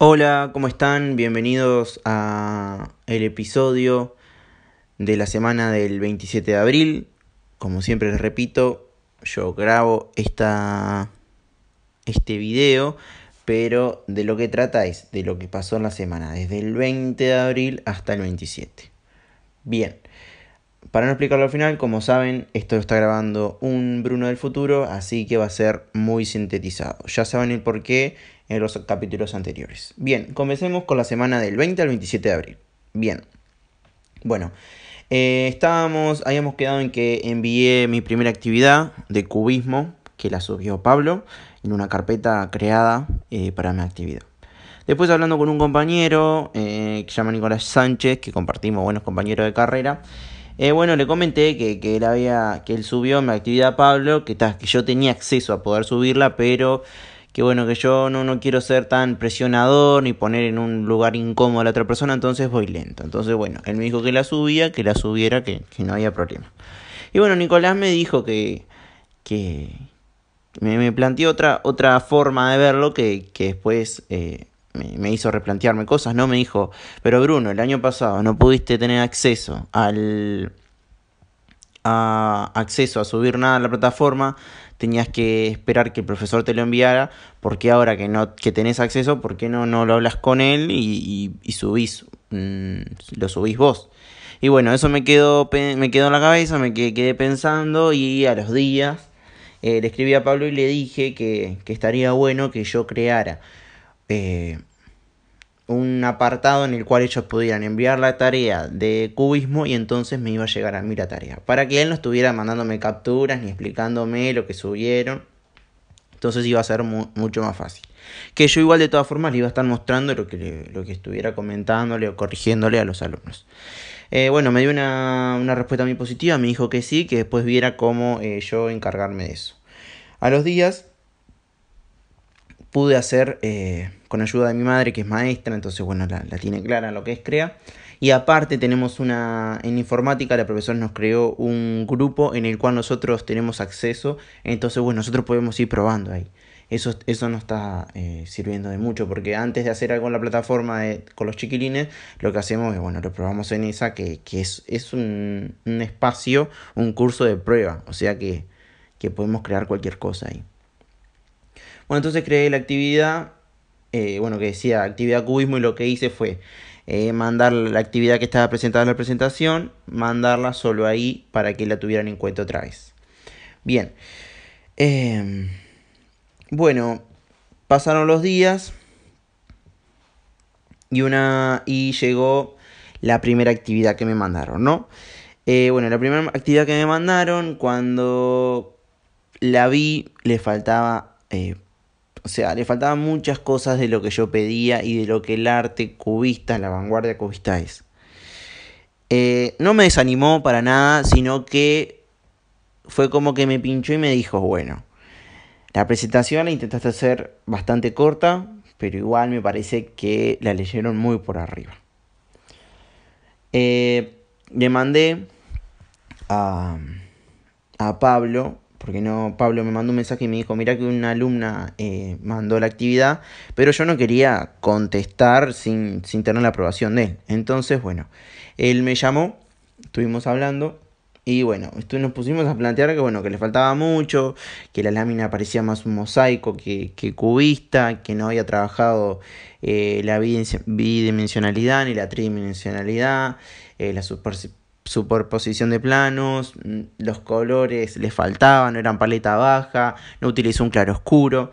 Hola, ¿cómo están? Bienvenidos a el episodio de la semana del 27 de abril. Como siempre les repito, yo grabo esta, este video, pero de lo que trata es de lo que pasó en la semana, desde el 20 de abril hasta el 27. Bien, para no explicarlo al final, como saben, esto lo está grabando un Bruno del futuro, así que va a ser muy sintetizado. Ya saben el por qué en los capítulos anteriores. Bien, comencemos con la semana del 20 al 27 de abril. Bien, bueno, eh, estábamos, habíamos quedado en que envié mi primera actividad de cubismo, que la subió Pablo, en una carpeta creada eh, para mi actividad. Después hablando con un compañero eh, que se llama Nicolás Sánchez, que compartimos buenos compañeros de carrera, bueno, le comenté que, que, él había, que él subió mi actividad a Pablo, que, que yo tenía acceso a poder subirla, pero que bueno, que yo no, no quiero ser tan presionador ni poner en un lugar incómodo a la otra persona, entonces voy lento. Entonces, bueno, él me dijo que la subía, que la subiera, que, no había problema. Y bueno, Nicolás me dijo que, que me, me planteó otra, otra forma de verlo que, que después eh, me, hizo replantearme cosas, ¿no? Me dijo, pero Bruno, el año pasado no pudiste tener acceso al... A, acceso a subir nada a la plataforma tenías que esperar que el profesor te lo enviara, porque ahora que no que tenés acceso, ¿por qué no, no lo hablas con él y, subís, mm, lo subís vos? Y bueno, eso me quedó, me quedó en la cabeza, me quedé, pensando y a los días eh, le escribí a Pablo y le dije que, que estaría bueno que yo creara eh, un apartado en el cual ellos pudieran enviar la tarea de cubismo y entonces me iba a llegar a mí la tarea. Para que él no estuviera mandándome capturas ni explicándome lo que subieron. Entonces iba a ser mucho más fácil. Que yo igual de todas formas le iba a estar mostrando lo que, lo que estuviera comentándole o corrigiéndole a los alumnos. Eh, bueno, me dio una, una, respuesta muy positiva, me dijo que sí, que después viera cómo eh, yo encargarme de eso. A los días pude hacer eh, con ayuda de mi madre, que es maestra, entonces, bueno, la, tiene clara lo que es CREA. Y aparte tenemos una, en informática la profesora nos creó un grupo en el cual nosotros tenemos acceso, entonces, bueno, nosotros podemos ir probando ahí. Eso, eso nos está eh, sirviendo de mucho, porque antes de hacer algo en la plataforma con los chiquilines, lo que hacemos es, bueno, lo probamos en esa, que, que es, es un, un, espacio, un curso de prueba, o sea que, que podemos crear cualquier cosa ahí. Bueno, entonces creé la actividad, eh, bueno, que decía actividad cubismo y lo que hice fue eh, mandar la actividad que estaba presentada en la presentación, mandarla solo ahí para que la tuvieran en cuenta otra vez. Bien. Em, bueno, pasaron los días y una y llegó la primera actividad que me mandaron, ¿no? Eh, bueno, la primera actividad que me mandaron, cuando la vi, le faltaba o sea, le faltaban muchas cosas de lo que yo pedía y de lo que el arte cubista, la vanguardia cubista es. Eh, no me desanimó para nada, sino que fue como que me pinchó y me dijo, bueno, la presentación la intentaste hacer bastante corta, pero igual me parece que la leyeron muy por arriba. Eh, le mandé a, a Pablo porque no, Pablo me mandó un mensaje y me dijo, mira que una alumna eh, mandó la actividad, pero yo no quería contestar sin, sin tener la aprobación de él. Entonces, bueno, él me llamó, estuvimos hablando y bueno, nos pusimos a plantear que bueno, que le faltaba mucho, que la lámina parecía más un mosaico que, que cubista, que no había trabajado eh, la bidimensionalidad ni la tridimensionalidad, eh, la superposición de planos, mm, los colores le faltaban, no eran paleta baja, no utilizó un claro oscuro.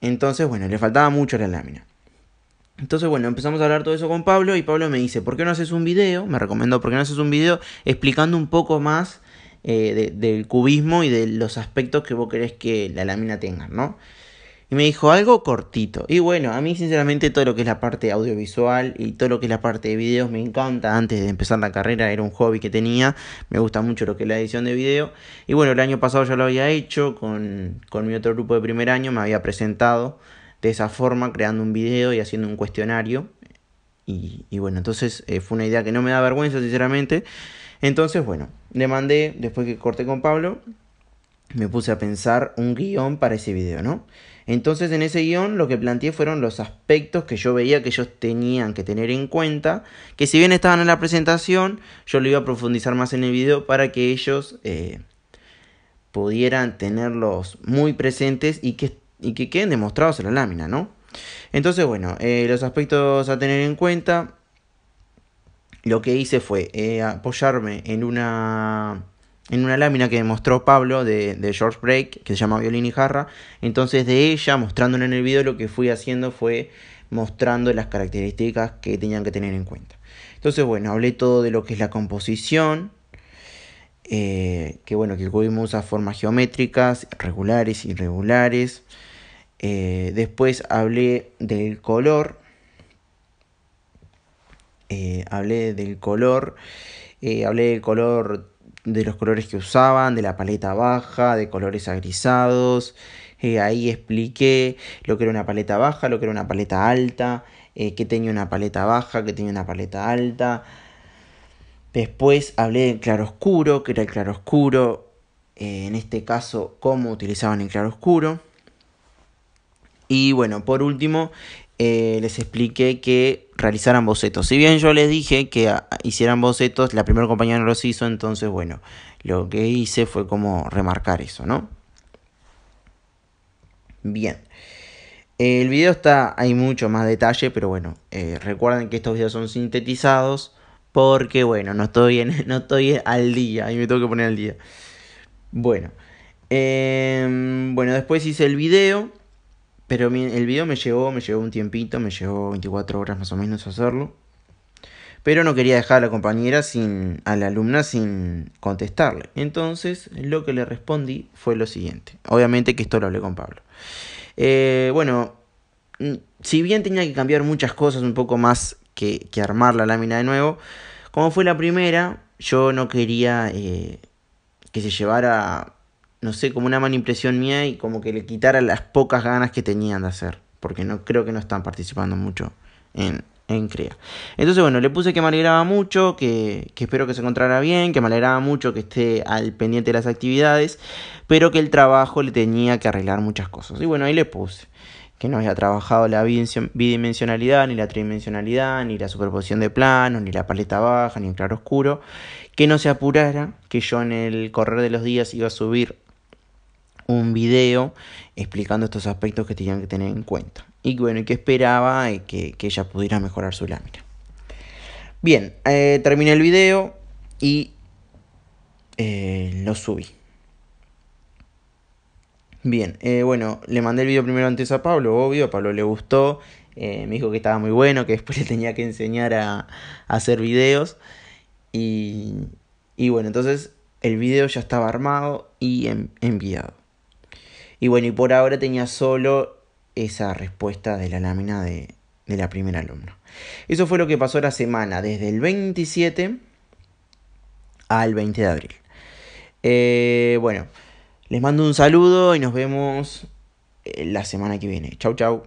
Entonces, bueno, le faltaba mucho la lámina. Entonces, bueno, empezamos a hablar todo eso con Pablo y Pablo me dice, ¿por qué no haces un video? Me recomendó, ¿por qué no haces un video explicando un poco más eh, del cubismo y de los aspectos que vos querés que la lámina tenga, ¿no? Y me dijo algo cortito. Y bueno, a mí sinceramente todo lo que es la parte audiovisual y todo lo que es la parte de videos me encanta. Antes de empezar la carrera era un hobby que tenía. Me gusta mucho lo que es la edición de video. Y bueno, el año pasado ya lo había hecho con, mi otro grupo de primer año. Me había presentado de esa forma, creando un video y haciendo un cuestionario. Y, bueno, entonces eh, fue una idea que no me da vergüenza, sinceramente. Entonces, bueno, le mandé, después que corté con Pablo, me puse a pensar un guion para ese video, ¿no? Entonces en ese guion lo que planteé fueron los aspectos que yo veía que ellos tenían que tener en cuenta, que si bien estaban en la presentación, yo lo iba a profundizar más en el video para que ellos eh, pudieran tenerlos muy presentes y que, y que queden demostrados en la lámina, ¿no? Entonces, bueno, eh, los aspectos a tener en cuenta, lo que hice fue eh, apoyarme en una en una lámina que mostró Pablo de, George Break, que se llama Violín y Jarra. Entonces de ella, mostrándola en el video, lo que fui haciendo fue mostrando las características que tenían que tener en cuenta. Entonces, bueno, hablé todo de lo que es la composición, eh, que bueno, que el cubismo usa formas geométricas, regulares, irregulares. Eh, después hablé del color. Eh, hablé del color. hablé del color de los colores que usaban, de la paleta baja, de colores agrisados. Eh, ahí expliqué lo que era una paleta baja, lo que era una paleta alta, eh, que tenía una paleta baja, que tenía una paleta alta. Después hablé del claroscuro, que era el claroscuro, eh, en este caso cómo utilizaban el claroscuro. Y bueno, por último, eh, les expliqué que realizaran bocetos. Si bien yo les dije que ah, hicieran bocetos, la primera compañía no los hizo, entonces bueno, lo que hice fue como remarcar eso, ¿no? Bien. El video está, hay mucho más detalle, pero bueno, eh, recuerden que estos videos son sintetizados porque bueno, no estoy, no estoy al día y me tengo que poner al día. Bueno, em, bueno, después hice el video pero el video me llevó, me llevó un tiempito, me llevó 24 horas más o menos hacerlo. Pero no quería dejar a la compañera sin, a la alumna sin contestarle. Entonces lo que le respondí fue lo siguiente. Obviamente que esto lo hablé con Pablo. Eh, bueno, mm, si bien tenía que cambiar muchas cosas un poco más que, armar la lámina de nuevo, como fue la primera, yo no quería eh, que se llevara no sé, como una mala impresión mía y como que le quitara las pocas ganas que tenían de hacer. Porque no creo que no están participando mucho en, en CREA. Entonces, bueno, le puse que me alegraba mucho, que, que, espero que se encontrara bien, que me alegraba mucho que esté al pendiente de las actividades, pero que el trabajo le tenía que arreglar muchas cosas. Y bueno, ahí le puse que no había trabajado la bidimensionalidad, ni la tridimensionalidad, ni la superposición de planos, ni la paleta baja, ni el claro oscuro, que no se apurara, que yo en el correr de los días iba a subir un video explicando estos aspectos que tenían que tener en cuenta. Y bueno, que esperaba que, que ella pudiera mejorar su lámina. Bien, eh, terminé el video y eh, lo subí. Bien, eh, bueno, le mandé el video primero antes a Pablo, obvio, a Pablo le gustó, me dijo que estaba muy bueno, que después le tenía que enseñar a, hacer videos. Y, y, bueno, entonces el video ya estaba armado y enviado. Y bueno, y por ahora tenía solo esa respuesta de la lámina de, la primera alumna. Eso fue lo que pasó la semana, desde el 27 al 20 de abril. Eh, bueno, les mando un saludo y nos vemos eh, la semana que viene. Chau, chau.